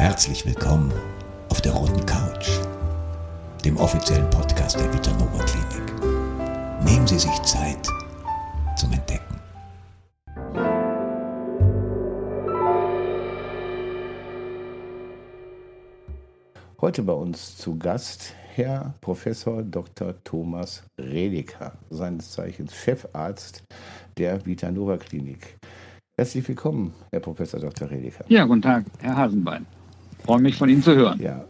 Herzlich willkommen auf der Roten Couch, dem offiziellen Podcast der Vitanova Klinik. Nehmen Sie sich Zeit zum Entdecken. Heute bei uns zu Gast Herr Professor Dr. Thomas Redeker, seines Zeichens Chefarzt der Vitanova Klinik. Herzlich willkommen, Herr Professor Dr. Redeker. Ja, guten Tag, Herr Hasenbein. Freue mich, von Ihnen zu hören. Ja.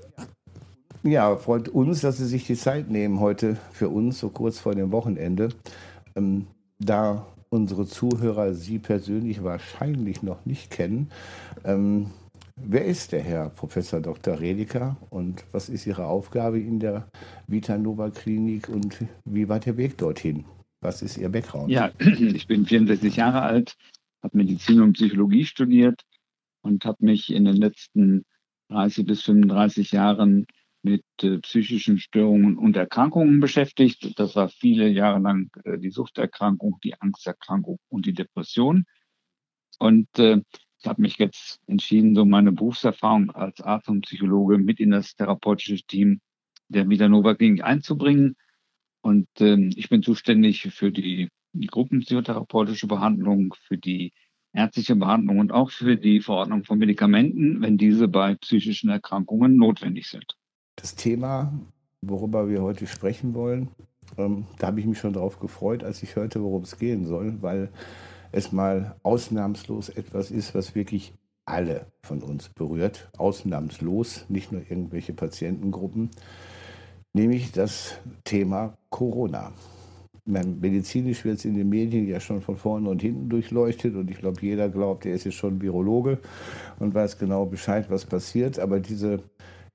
ja, freut uns, dass Sie sich die Zeit nehmen heute für uns, so kurz vor dem Wochenende. Ähm, da unsere Zuhörer Sie persönlich wahrscheinlich noch nicht kennen, ähm, Wer ist der Herr Professor Dr. Redeker und was ist Ihre Aufgabe in der Vitanova Klinik und wie war der Weg dorthin? Was ist Ihr Background? Ja, ich bin 64 Jahre alt, habe Medizin und Psychologie studiert und habe mich in den letzten 30 bis 35 Jahren mit äh, psychischen Störungen und Erkrankungen beschäftigt. Das war viele Jahre lang äh, die Suchterkrankung, die Angsterkrankung und die Depression. Und äh, ich habe mich jetzt entschieden, so meine Berufserfahrung als Arzt und Psychologe mit in das therapeutische Team der Vitanova Klinik einzubringen. Und ähm, ich bin zuständig für die gruppenpsychotherapeutische Behandlung, für die ärztliche Behandlung und auch für die Verordnung von Medikamenten, wenn diese bei psychischen Erkrankungen notwendig sind. Das Thema, worüber wir heute sprechen wollen, ähm, da habe ich mich schon darauf gefreut, als ich hörte, worum es gehen soll, weil es mal ausnahmslos etwas ist, was wirklich alle von uns berührt, ausnahmslos, nicht nur irgendwelche Patientengruppen, nämlich das Thema Corona medizinisch wird es in den Medien ja schon von vorne und hinten durchleuchtet und ich glaube, jeder glaubt, er ist jetzt schon Virologe und weiß genau Bescheid, was passiert. Aber diese,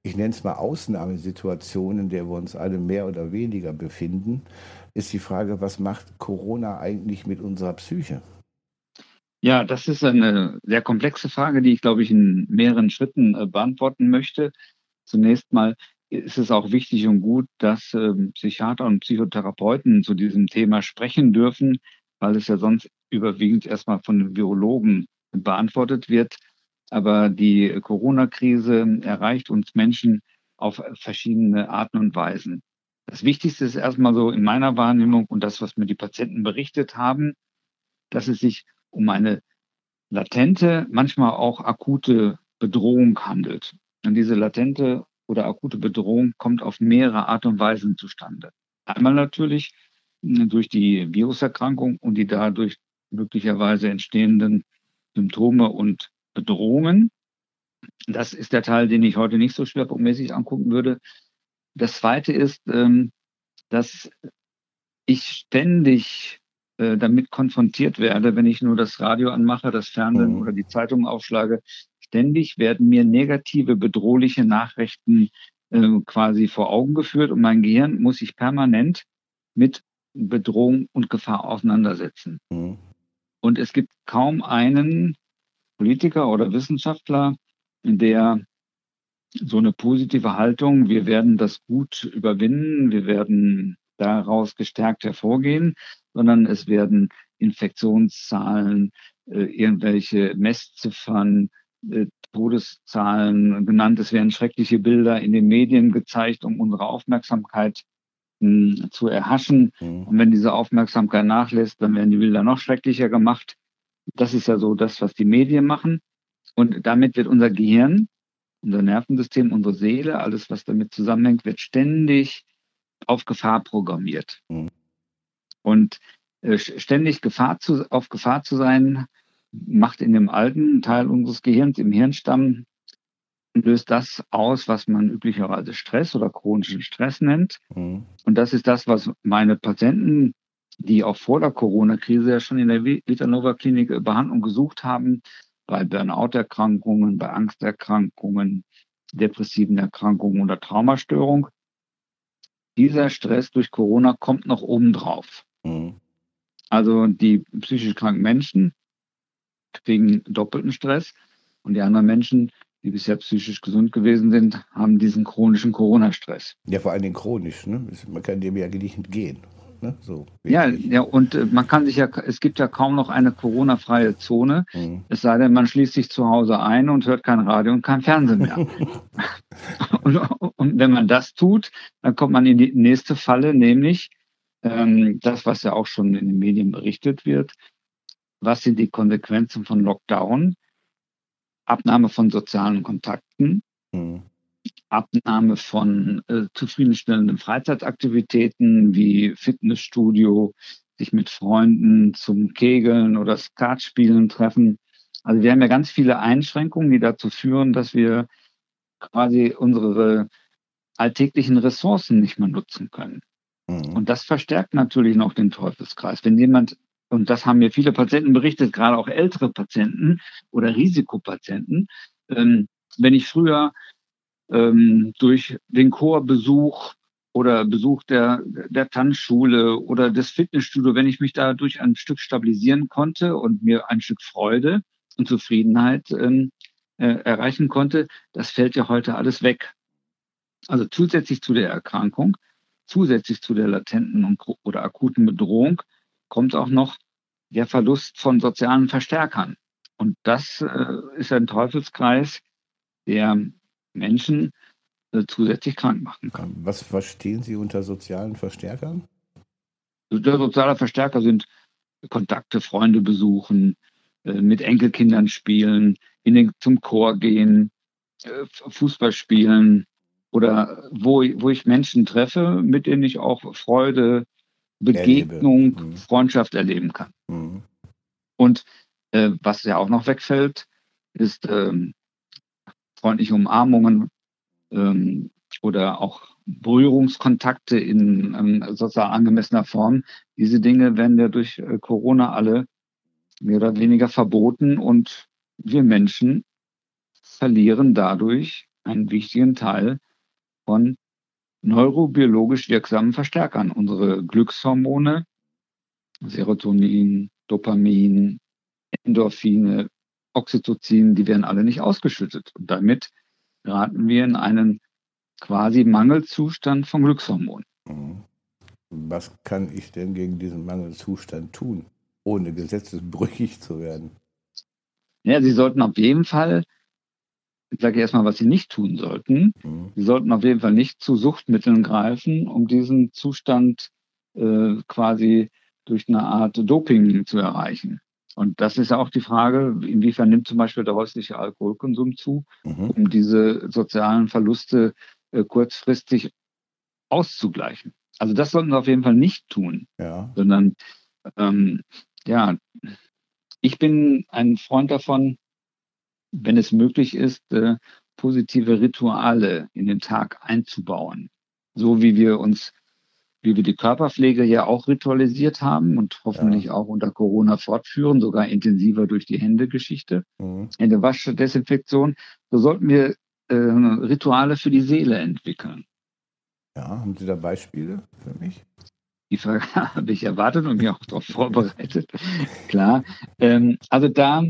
ich nenne es mal Ausnahmesituation, in der wir uns alle mehr oder weniger befinden, ist die Frage, was macht Corona eigentlich mit unserer Psyche? Ja, das ist eine sehr komplexe Frage, die ich, glaube ich, in mehreren Schritten äh, beantworten möchte. Zunächst mal, ist es auch wichtig und gut, dass ähm, Psychiater und Psychotherapeuten zu diesem Thema sprechen dürfen, weil es ja sonst überwiegend erstmal von Virologen beantwortet wird. Aber die Corona-Krise erreicht uns Menschen auf verschiedene Arten und Weisen. Das Wichtigste ist erstmal so in meiner Wahrnehmung und das, was mir die Patienten berichtet haben, dass es sich um eine latente, manchmal auch akute Bedrohung handelt. Und diese latente oder akute Bedrohung kommt auf mehrere Art und Weisen zustande. Einmal natürlich hm, durch die Viruserkrankung und die dadurch möglicherweise entstehenden Symptome und Bedrohungen. Das ist der Teil, den ich heute nicht so schwerpunktmäßig angucken würde. Das zweite ist, ähm, dass ich ständig äh, damit konfrontiert werde, wenn ich nur das Radio anmache, das Fernsehen mhm. oder die Zeitung aufschlage, Ständig werden mir negative, bedrohliche Nachrichten äh, quasi vor Augen geführt und mein Gehirn muss sich permanent mit Bedrohung und Gefahr auseinandersetzen. Mhm. Und es gibt kaum einen Politiker oder Wissenschaftler, der so eine positive Haltung, wir werden das gut überwinden, wir werden daraus gestärkt hervorgehen, sondern es werden Infektionszahlen, äh, irgendwelche Messziffern, Todeszahlen genannt. Es werden schreckliche Bilder in den Medien gezeigt, um unsere Aufmerksamkeit mh, hm, zu erhaschen. Mhm. Und wenn diese Aufmerksamkeit nachlässt, dann werden die Bilder noch schrecklicher gemacht. Das ist ja so das, was die Medien machen. Und damit wird unser Gehirn, unser Nervensystem, unsere Seele, alles, was damit zusammenhängt, wird ständig auf Gefahr programmiert. Mhm. Und äh, ständig Gefahr zu, auf Gefahr zu sein, macht in dem alten Teil unseres Gehirns, im Hirnstamm, löst das aus, was man üblicherweise Stress oder chronischen Stress nennt. Mhm. Und das ist das, was meine Patienten, die auch vor der Corona-Krise ja schon in der Vitanova-Klinik Behandlung gesucht haben, bei Burnout-Erkrankungen, bei Angsterkrankungen, depressiven Erkrankungen oder Traumastörung. Dieser Stress durch Corona kommt noch obendrauf. Mhm. Also die psychisch kranken Menschen kriegen doppelten Stress und die anderen Menschen, die bisher psychisch gesund gewesen sind, haben diesen chronischen Corona-Stress. Ja, vor allem chronisch. Ne? Man kann dem ja nicht entgehen. Ne? So, ja, ja, und äh, man kann sich ja, es gibt ja kaum noch eine Corona-freie Zone, mhm. es sei denn, man schließt sich zu Hause ein und hört kein Radio und kein Fernsehen mehr. und, und, wenn man das tut, dann kommt man in die nächste Falle, nämlich ähm, das, was ja auch schon in den Medien berichtet wird. Was sind die Konsequenzen von Lockdown? Abnahme von sozialen Kontakten, mhm. Abnahme von äh, zufriedenstellenden Freizeitaktivitäten wie Fitnessstudio, sich mit Freunden zum Kegeln oder Skatspielen treffen. Also wir haben ja ganz viele Einschränkungen, die dazu führen, dass wir quasi unsere alltäglichen Ressourcen nicht mehr nutzen können. Mhm. Und das verstärkt natürlich noch den Teufelskreis. Wenn jemand, und das haben mir viele Patienten berichtet, gerade auch ältere Patienten oder Risikopatienten, ähm, wenn ich früher ähm, durch den Chorbesuch oder Besuch der, der Tanzschule oder des Fitnessstudio, wenn ich mich dadurch ein Stück stabilisieren konnte und mir ein Stück Freude und Zufriedenheit ähm, äh, erreichen konnte, das fällt ja heute alles weg. Also zusätzlich zu der Erkrankung, zusätzlich zu der latenten oder akuten Bedrohung, kommt auch noch der Verlust von sozialen Verstärkern. Und das äh, ist ein Teufelskreis, der Menschen äh, zusätzlich krank machen kann. Was verstehen Sie unter sozialen Verstärkern? Der soziale Verstärker sind Kontakte, Freunde besuchen, äh, mit Enkelkindern spielen, in den, zum Chor gehen, äh, Fußball spielen oder wo, wo ich Menschen treffe, mit denen ich auch Freude, Begegnung, mhm. Freundschaft erleben kann. Mhm. Und äh, was ja auch noch wegfällt, ist ähm, freundliche Umarmungen ähm, oder auch Berührungskontakte in ähm, sozial angemessener Form. Diese Dinge werden ja durch äh, Corona alle mehr oder weniger verboten und wir Menschen verlieren dadurch einen wichtigen Teil von neurobiologisch wirksamen Verstärkern. Unsere Glückshormone, Serotonin, Dopamin, Endorphine, Oxytocin, die werden alle nicht ausgeschüttet. Und damit geraten wir in einen quasi Mangelzustand von Glückshormonen. Mhm. Was kann ich denn gegen diesen Mangelzustand tun, ohne gesetzesbrüchig zu werden? Ja, Sie sollten auf jeden Fall, ich sage erstmal, was Sie nicht tun sollten. Mhm. Sie sollten auf jeden Fall nicht zu Suchtmitteln greifen, um diesen Zustand äh, quasi durch eine Art Doping zu erreichen. Und das ist auch die Frage, inwiefern nimmt zum Beispiel der häusliche Alkoholkonsum zu, mhm. um diese sozialen Verluste äh, kurzfristig auszugleichen. Also das sollten wir auf jeden Fall nicht tun, ja. sondern ähm, ja, ich bin ein Freund davon, wenn es möglich ist, äh, positive Rituale in den Tag einzubauen. So wie wir uns wie wir die Körperpflege ja auch ritualisiert haben und hoffentlich ja. auch unter Corona fortführen, sogar intensiver durch die Händegeschichte, mhm. Händewasch, Desinfektion, so sollten wir äh, Rituale für die Seele entwickeln. Ja, haben Sie da Beispiele für mich? Die Frage habe ich erwartet und mich auch darauf vorbereitet. Klar. Ähm, also da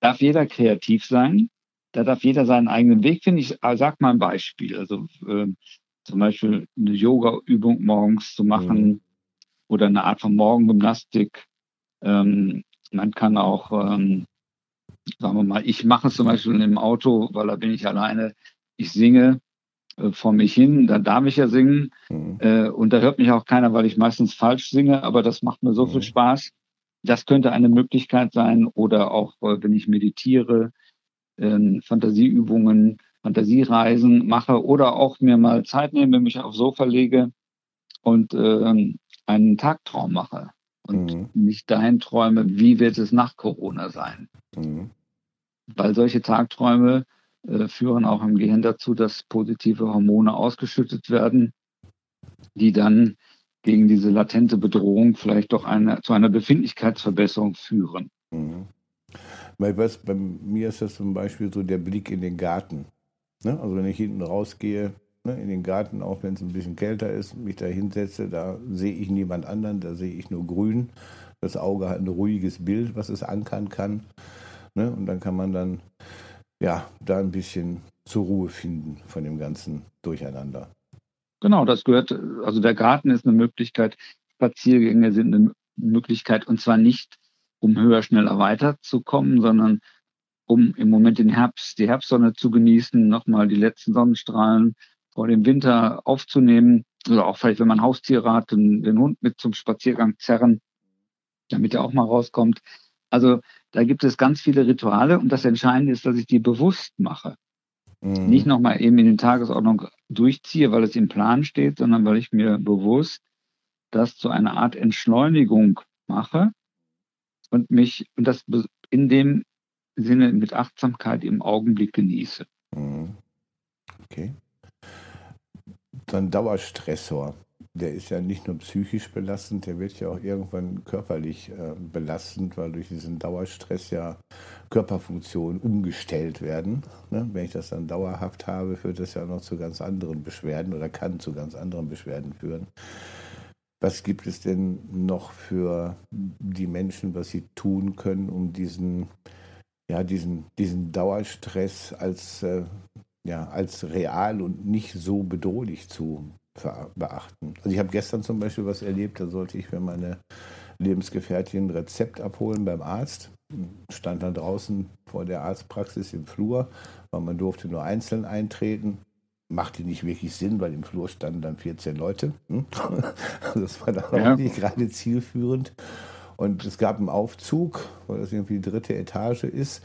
darf jeder kreativ sein. Da darf jeder seinen eigenen Weg finden. Ich sage mal ein Beispiel. Also äh, zum Beispiel eine Yoga-Übung morgens zu machen mhm. oder eine Art von Morgengymnastik. Ähm, man kann auch, ähm, sagen wir mal, ich mache es zum Beispiel im Auto, weil da bin ich alleine. Ich singe äh, vor mich hin, da darf ich ja singen. Mhm. Äh, und da hört mich auch keiner, weil ich meistens falsch singe, aber das macht mir so mhm. viel Spaß. Das könnte eine Möglichkeit sein. Oder auch, äh, wenn ich meditiere, äh, Fantasieübungen Fantasiereisen mache oder auch mir mal Zeit nehme, mich aufs Sofa lege und äh, einen Tagtraum mache und mhm. nicht dahin träume, wie wird es nach Corona sein. Mhm. Weil solche Tagträume äh, führen auch im Gehirn dazu, dass positive Hormone ausgeschüttet werden, die dann gegen diese latente Bedrohung vielleicht doch eine, zu einer Befindlichkeitsverbesserung führen. Mhm. Bei, was, bei mir ist das zum Beispiel so der Blick in den Garten. Ne? Also wenn ich hinten rausgehe, ne, in den Garten, auch wenn es ein bisschen kälter ist, mich da hinsetze, da sehe ich niemand anderen, da sehe ich nur grün. Das Auge hat ein ruhiges Bild, was es ankern kann. Ne? Und dann kann man dann ja da ein bisschen zur Ruhe finden von dem ganzen Durcheinander. Genau, das gehört, also der Garten ist eine Möglichkeit, Spaziergänge sind eine Möglichkeit und zwar nicht, um höher, schneller weiterzukommen, sondern um im Moment den Herbst, die Herbstsonne zu genießen, nochmal die letzten Sonnenstrahlen vor dem Winter aufzunehmen. Oder auch vielleicht, wenn man Haustiere hat, den, den Hund mit zum Spaziergang zerren, damit er auch mal rauskommt. Also da gibt es ganz viele Rituale und das Entscheidende ist, dass ich die bewusst mache. Mhm. Nicht nochmal eben in den Tagesordnung durchziehe, weil es im Plan steht, sondern weil ich mir bewusst das zu einer Art Entschleunigung mache und mich und das in dem Sinne mit Achtsamkeit im Augenblick genieße. Mhm. Okay. Dann Dauerstressor der ist ja nicht nur psychisch belastend, der wird ja auch irgendwann körperlich äh, belastend, weil durch diesen Dauerstress ja Körperfunktionen umgestellt werden. Ne? Wenn ich das dann dauerhaft habe, führt das ja noch zu ganz anderen Beschwerden oder kann zu ganz anderen Beschwerden führen. Was gibt es denn noch für die Menschen, was sie tun können, um diesen, ja, diesen, diesen Dauerstress als, äh, ja, als real und nicht so bedrohlich zu beachten. Also ich habe gestern zum Beispiel was erlebt, da sollte ich für meine Lebensgefährtin ein Rezept abholen beim Arzt. Stand dann draußen vor der Arztpraxis im Flur, weil man durfte nur einzeln eintreten. Machte nicht wirklich Sinn, weil im Flur standen dann 14 Leute. Hm? Das war dann ja. auch nicht gerade zielführend. Und es gab einen Aufzug, weil das irgendwie die dritte Etage ist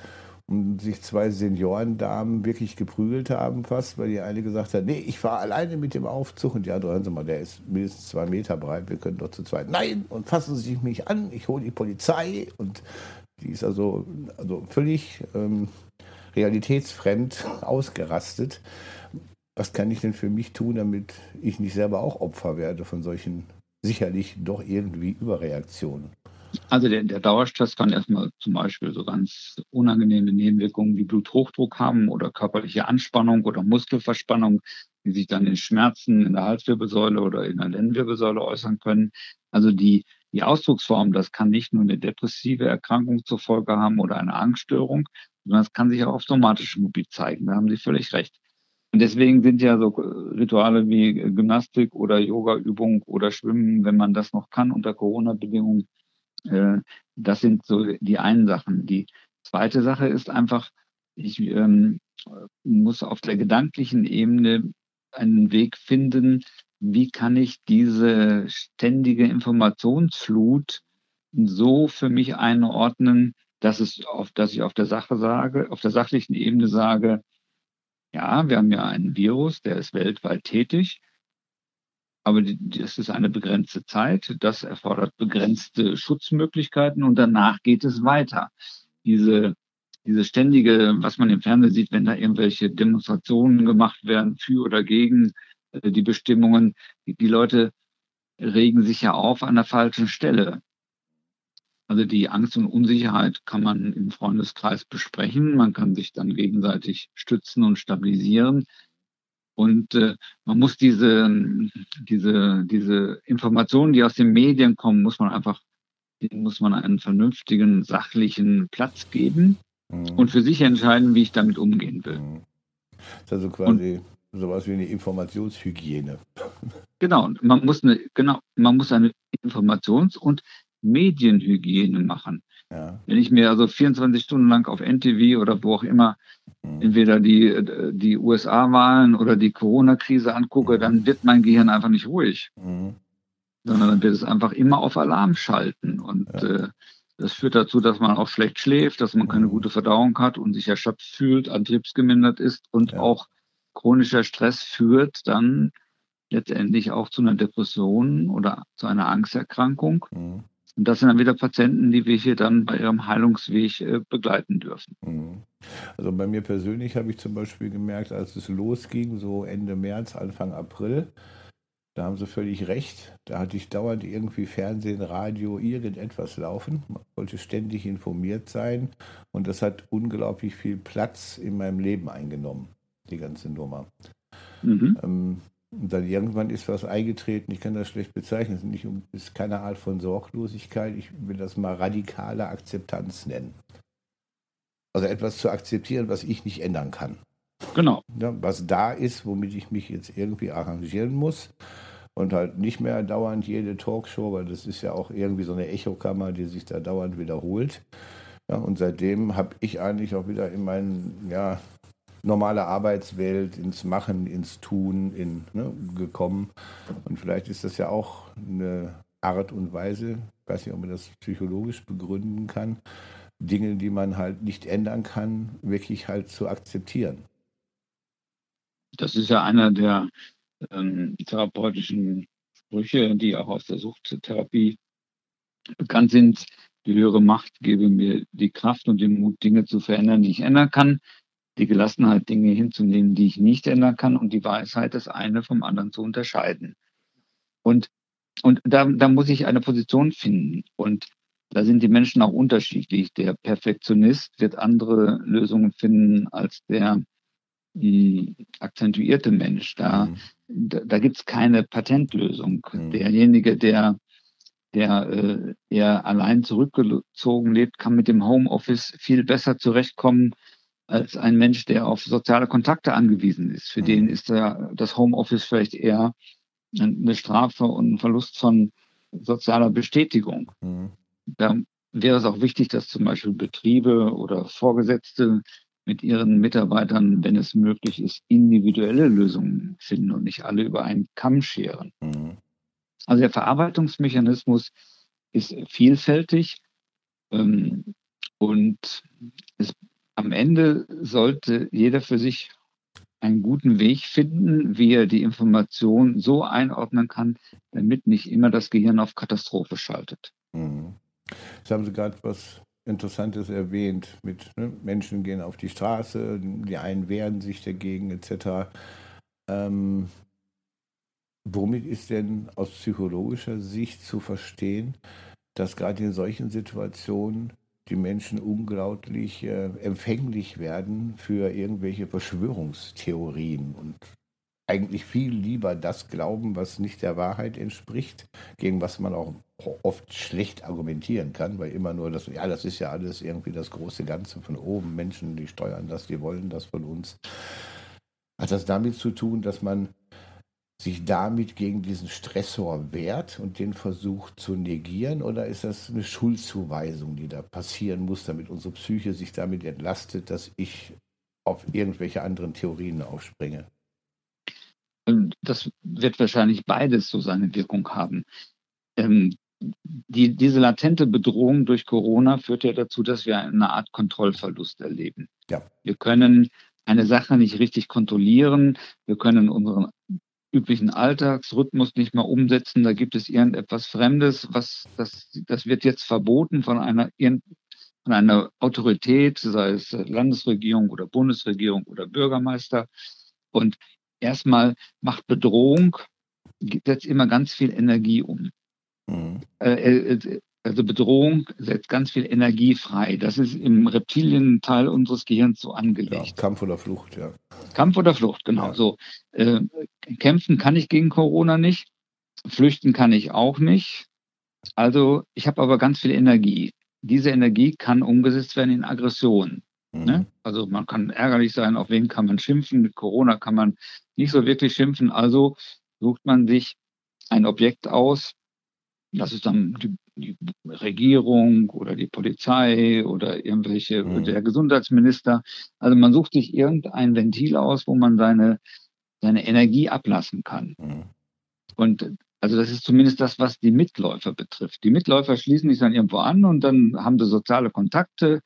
und sich zwei Seniorendamen wirklich geprügelt haben fast, weil die eine gesagt hat, nee, ich fahre alleine mit dem Aufzug und andere, hören Sie mal, der ist mindestens zwei Meter breit, wir können doch zu zweit. Nein, und fassen Sie mich an, ich hole die Polizei und die ist also, also völlig ähm, realitätsfremd ausgerastet. Was kann ich denn für mich tun, damit ich nicht selber auch Opfer werde von solchen sicherlich doch irgendwie Überreaktionen? Also der, der Dauerstress kann erstmal zum Beispiel so ganz unangenehme Nebenwirkungen wie Bluthochdruck haben oder körperliche Anspannung oder Muskelverspannung, die sich dann in Schmerzen in der Halswirbelsäule oder in der Lendenwirbelsäule äußern können. Also die, die Ausdrucksform, das kann nicht nur eine depressive Erkrankung zur Folge haben oder eine Angststörung, sondern es kann sich auch auf somatische Mobil zeigen. Da haben Sie völlig recht. Und deswegen sind ja so Rituale wie Gymnastik oder Yoga-Übung oder Schwimmen, wenn man das noch kann unter Corona-Bedingungen, äh, das sind so die einen Sachen. Die zweite Sache ist einfach, ich ähm, muss auf der gedanklichen Ebene einen Weg finden, wie kann ich diese ständige Informationsflut so für mich einordnen, dass es auf, dass ich auf der Sache sage, auf der sachlichen Ebene sage, ja, wir haben ja einen Virus, der ist weltweit tätig. Aber das ist eine begrenzte Zeit. Das erfordert begrenzte Schutzmöglichkeiten und danach geht es weiter. Diese, diese ständige, was man im Fernsehen sieht, wenn da irgendwelche Demonstrationen gemacht werden für oder gegen äh, die Bestimmungen, die Leute regen sich ja auf an der falschen Stelle. Also die Angst und Unsicherheit kann man im Freundeskreis besprechen. Man kann sich dann gegenseitig stützen und stabilisieren. Und äh, man muss diese, diese, diese Informationen, die aus den Medien kommen, muss man einfach, muss man einen vernünftigen, sachlichen Platz geben mhm. und für sich entscheiden, wie ich damit umgehen will. Mhm. Das ist also quasi und, sowas wie eine Informationshygiene. Genau, man muss eine, genau, man muss eine Informations- und Medienhygiene machen. Ja. Wenn ich mir also 24 Stunden lang auf NTV oder wo auch immer mhm. entweder die, die USA-Wahlen oder die Corona-Krise angucke, mhm. dann wird mein Gehirn einfach nicht ruhig. Mhm. Sondern dann wird es einfach immer auf Alarm schalten. Und ja. äh, das führt dazu, dass man auch schlecht schläft, dass man keine mhm. gute Verdauung hat und sich erschöpft fühlt, antriebsgemindert ist und ja. auch chronischer Stress führt dann letztendlich auch zu einer Depression oder zu einer Angsterkrankung. Und das sind dann wieder Patienten, die wir hier dann bei ihrem Heilungsweg äh, begleiten dürfen. Mhm. Also bei mir persönlich habe ich zum Beispiel gemerkt, als es losging, so Ende März, Anfang April, da haben Sie völlig recht. Da hatte ich dauernd irgendwie Fernsehen, Radio, irgendetwas laufen. Man wollte ständig informiert sein. Und das hat unglaublich viel Platz in meinem Leben eingenommen, die ganze Nummer. Mhm. Ähm, und dann irgendwann ist was eingetreten, ich kann das schlecht bezeichnen, es ist, nicht, ist keine Art von Sorglosigkeit, ich will das mal radikale Akzeptanz nennen. Also etwas zu akzeptieren, was ich nicht ändern kann. Genau. Ja, was da ist, womit ich mich jetzt irgendwie arrangieren muss. und halt nicht mehr dauernd jede Talkshow, weil das ist ja auch irgendwie so eine Echokammer, die sich da dauernd wiederholt. Ja, und seitdem habe ich eigentlich auch wieder in meinen, ja, normale Arbeitswelt, ins Machen, ins Tun in, ne, gekommen. Und vielleicht ist das ja auch eine Art und Weise, ich weiß nicht, ob man das psychologisch begründen kann, Dinge, die man halt nicht ändern kann, wirklich halt zu akzeptieren. Das ist ja einer der ähm, therapeutischen Sprüche, die auch aus der Suchttherapie bekannt sind. Die höhere Macht gebe mir die Kraft und den Mut, Dinge zu verändern, die ich ändern kann. Die Gelassenheit, Dinge hinzunehmen, die ich nicht ändern kann. Und die Weisheit, das eine vom anderen zu unterscheiden. Und, und da, da muss ich eine Position finden. Und da sind die Menschen auch unterschiedlich. Der Perfektionist wird andere Lösungen finden als der akzentuierte Mensch. Da, mhm. da, da gibt es keine Patentlösung. Mhm. Derjenige, der, der äh, eher allein zurückgezogen lebt, kann mit dem Homeoffice viel besser zurechtkommen als ein Mensch, der auf soziale Kontakte angewiesen ist. Für mhm. den ist das Homeoffice vielleicht eher eine Strafe und ein Verlust von sozialer Bestätigung. Mhm. Da wäre es auch wichtig, dass zum Beispiel Betriebe oder Vorgesetzte mit ihren Mitarbeitern, wenn es möglich ist, individuelle Lösungen finden und nicht alle über einen Kamm scheren. Mhm. Also der Verarbeitungsmechanismus ist vielfältig ähm, und es, am Ende sollte jeder für sich einen guten Weg finden, wie er die Information so einordnen kann, damit nicht immer das Gehirn auf Katastrophe schaltet. Mhm. Jetzt haben Sie gerade was Interessantes erwähnt, mit ne, Menschen gehen auf die Straße, die einen wehren sich dagegen etc. Ähm, womit ist denn aus psychologischer Sicht zu verstehen, dass gerade in solchen Situationen die Menschen unglaublich äh, empfänglich werden für irgendwelche Verschwörungstheorien und eigentlich viel lieber das glauben, was nicht der Wahrheit entspricht, gegen was man auch oft schlecht argumentieren kann, weil immer nur das, ja, das ist ja alles irgendwie das große Ganze von oben, Menschen, die steuern das, die wollen das von uns. Hat das damit zu tun, dass man sich damit gegen diesen Stressor wehrt und den versucht zu negieren? Oder ist das eine Schuldzuweisung, die da passieren muss, damit unsere Psyche sich damit entlastet, dass ich auf irgendwelche anderen Theorien aufspringe? das wird wahrscheinlich beides so seine Wirkung haben. Ähm, die, diese latente Bedrohung durch Corona führt ja dazu, dass wir eine Art Kontrollverlust erleben. Ja. Wir können eine Sache nicht richtig kontrollieren. Wir können unseren üblichen Alltagsrhythmus nicht mehr umsetzen. Da gibt es irgendetwas Fremdes, was das, das wird jetzt verboten von einer, von einer Autorität, sei es Landesregierung oder Bundesregierung oder Bürgermeister. Und erstmal macht Bedrohung, setzt immer ganz viel Energie um. Mhm. Äh, äh, also Bedrohung setzt ganz viel Energie frei. Das ist im Reptilienteil unseres Gehirns so angelegt. Ja, Kampf oder Flucht, ja. Kampf oder Flucht, genau. Ja. So äh, kämpfen kann ich gegen Corona nicht, flüchten kann ich auch nicht. Also ich habe aber ganz viel Energie. Diese Energie kann umgesetzt werden in Aggression. Mhm. Ne? Also man kann ärgerlich sein, auf wen kann man schimpfen. Mit Corona kann man nicht so wirklich schimpfen. Also sucht man sich ein Objekt aus. Das ist dann die, die Regierung oder die Polizei oder irgendwelche, mhm. der Gesundheitsminister. Also man sucht sich irgendein Ventil aus, wo man seine, seine Energie ablassen kann. Mhm. Und also das ist zumindest das, was die Mitläufer betrifft. Die Mitläufer schließen sich dann irgendwo an und dann haben sie soziale Kontakte,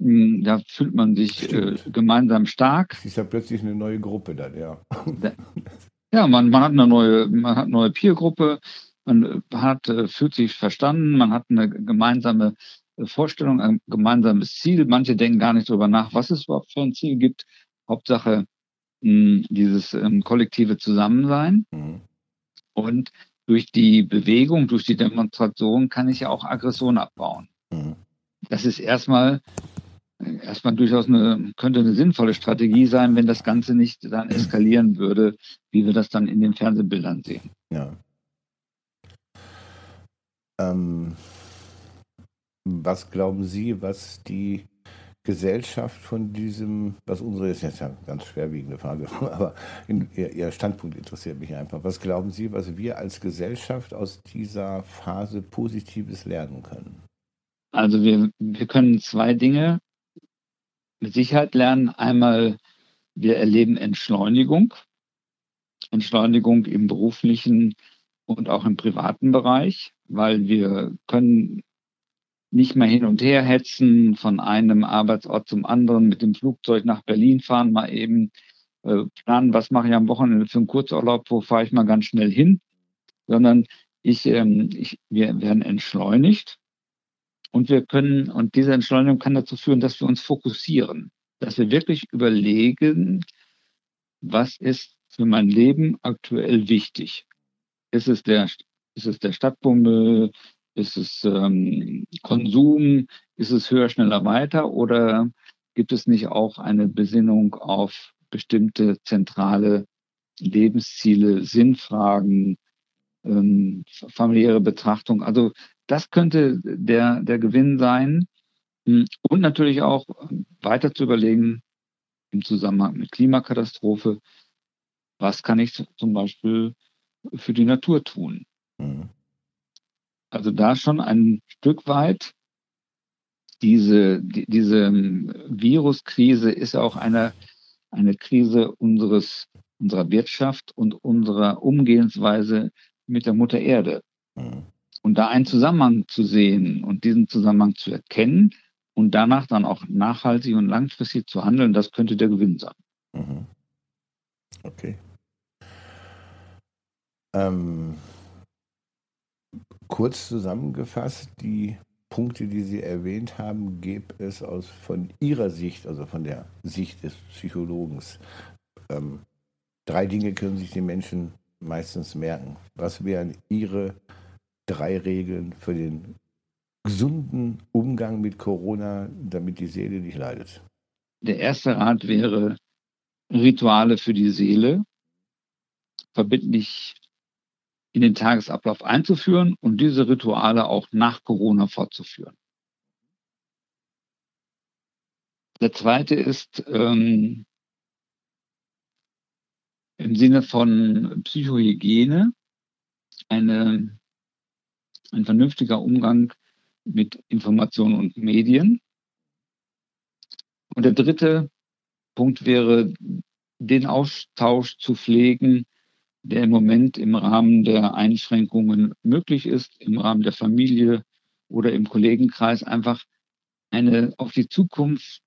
hm, da fühlt man sich äh, gemeinsam stark. Das ist ja plötzlich eine neue Gruppe dann, ja. Ja, man, man hat eine neue, man hat eine neue Peergruppe, man hat, äh, fühlt sich verstanden, man hat eine gemeinsame äh, Vorstellung, ein gemeinsames Ziel. Manche denken gar nicht darüber nach, was es überhaupt für ein Ziel gibt. Hauptsache hm, dieses ähm, kollektive Zusammensein. Mhm. Und durch die Bewegung, durch die Demonstration kann ich ja auch Aggression abbauen. Mhm. Das ist erstmal erstmal durchaus eine, könnte eine sinnvolle Strategie sein, wenn das Ganze nicht dann eskalieren würde, wie wir das dann in den Fernsehbildern sehen. Ja. Ähm, was glauben Sie, was die Gesellschaft von diesem, was unsere ist jetzt eine ganz schwerwiegende Frage, aber in, ihr, ihr, Standpunkt interessiert mich einfach. Was glauben Sie, was wir als Gesellschaft aus dieser Phase Positives lernen können? Also wir, wir können zwei Dinge mit Sicherheit lernen. Einmal, wir erleben Entschleunigung. Entschleunigung im beruflichen und auch im privaten Bereich, weil wir können nicht mehr hin und her hetzen, von einem Arbeitsort zum anderen, mit dem Flugzeug nach Berlin fahren, mal eben äh, planen, was mache ich am Wochenende für einen Kurzurlaub, wo fahre ich mal ganz schnell hin, sondern ich, ähm, ich, wir werden entschleunigt und wir können, und diese Entschleunigung kann dazu führen, dass wir uns fokussieren, dass wir wirklich überlegen, was ist für mein Leben aktuell wichtig? Ist es der, ist es der Stadtbummel? Ist es ähm, Konsum? Ist es höher, schneller, weiter? Oder gibt es nicht auch eine Besinnung auf bestimmte zentrale Lebensziele, Sinnfragen, ähm, familiäre Betrachtung? Also das könnte der, der Gewinn sein. Und natürlich auch weiter zu überlegen im Zusammenhang mit Klimakatastrophe, was kann ich zum Beispiel für die Natur tun? Mhm. Also da schon ein Stück weit diese, die, diese Viruskrise ist auch eine, eine Krise unseres, unserer Wirtschaft und unserer Umgehensweise mit der Mutter Erde. Mhm. Und da einen Zusammenhang zu sehen und diesen Zusammenhang zu erkennen und danach dann auch nachhaltig und langfristig zu handeln, das könnte der Gewinn sein. Mhm. Okay. Ähm, kurz zusammengefasst, die Punkte, die Sie erwähnt haben, gäbe es aus von Ihrer Sicht, also von der Sicht des Psychologens, ähm, drei Dinge können sich die Menschen meistens merken. Was wären Ihre drei Regeln für den gesunden Umgang mit Corona, damit die Seele nicht leidet? Der erste Rat wäre Rituale für die Seele, verbindlich in den Tagesablauf einzuführen und diese Rituale auch nach Corona fortzuführen. Der zweite ist ähm, im Sinne von Psychohygiene eine, ein vernünftiger Umgang mit Informationen und Medien. Und der dritte Punkt wäre, den Austausch zu pflegen der im Moment im Rahmen der Einschränkungen möglich ist, im Rahmen der Familie oder im Kollegenkreis, einfach eine auf die Zukunft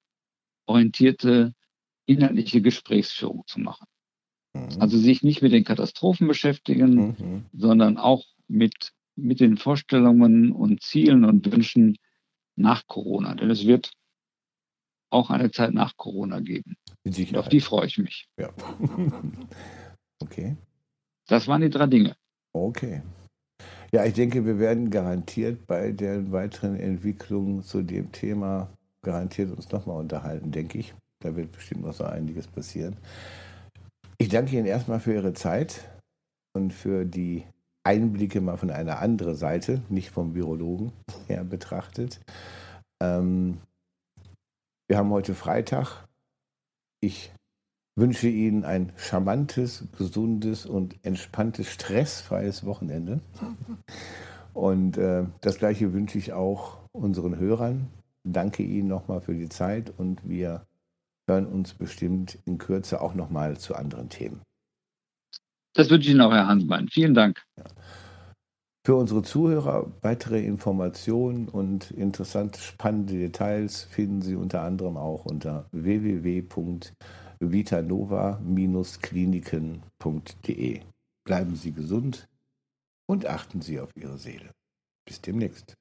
orientierte inhaltliche Gesprächsführung zu machen. Mhm. Also sich nicht mit den Katastrophen beschäftigen, mhm. sondern auch mit, mit den Vorstellungen und Zielen und Wünschen nach Corona. Denn es wird auch eine Zeit nach Corona geben. Auf die freue ich mich. Ja. okay. Das waren die drei Dinge. Okay. Ja, ich denke, wir werden garantiert bei der weiteren Entwicklung zu dem Thema garantiert uns nochmal unterhalten, denke ich. Da wird bestimmt noch so einiges passieren. Ich danke Ihnen erstmal für Ihre Zeit und für die Einblicke mal von einer anderen Seite, nicht vom Virologen her betrachtet. Ähm, wir haben heute Freitag. Ich wünsche Ihnen ein charmantes, gesundes und entspanntes, stressfreies Wochenende. Und äh, das gleiche wünsche ich auch unseren Hörern. Danke Ihnen nochmal für die Zeit und wir hören uns bestimmt in Kürze auch nochmal zu anderen Themen. Das wünsche ich Ihnen auch, Herr Hansbein. Vielen Dank. Ja. Für unsere Zuhörer weitere Informationen und interessante, spannende Details finden Sie unter anderem auch unter www vitanova-kliniken.de. Bleiben Sie gesund und achten Sie auf Ihre Seele. Bis demnächst.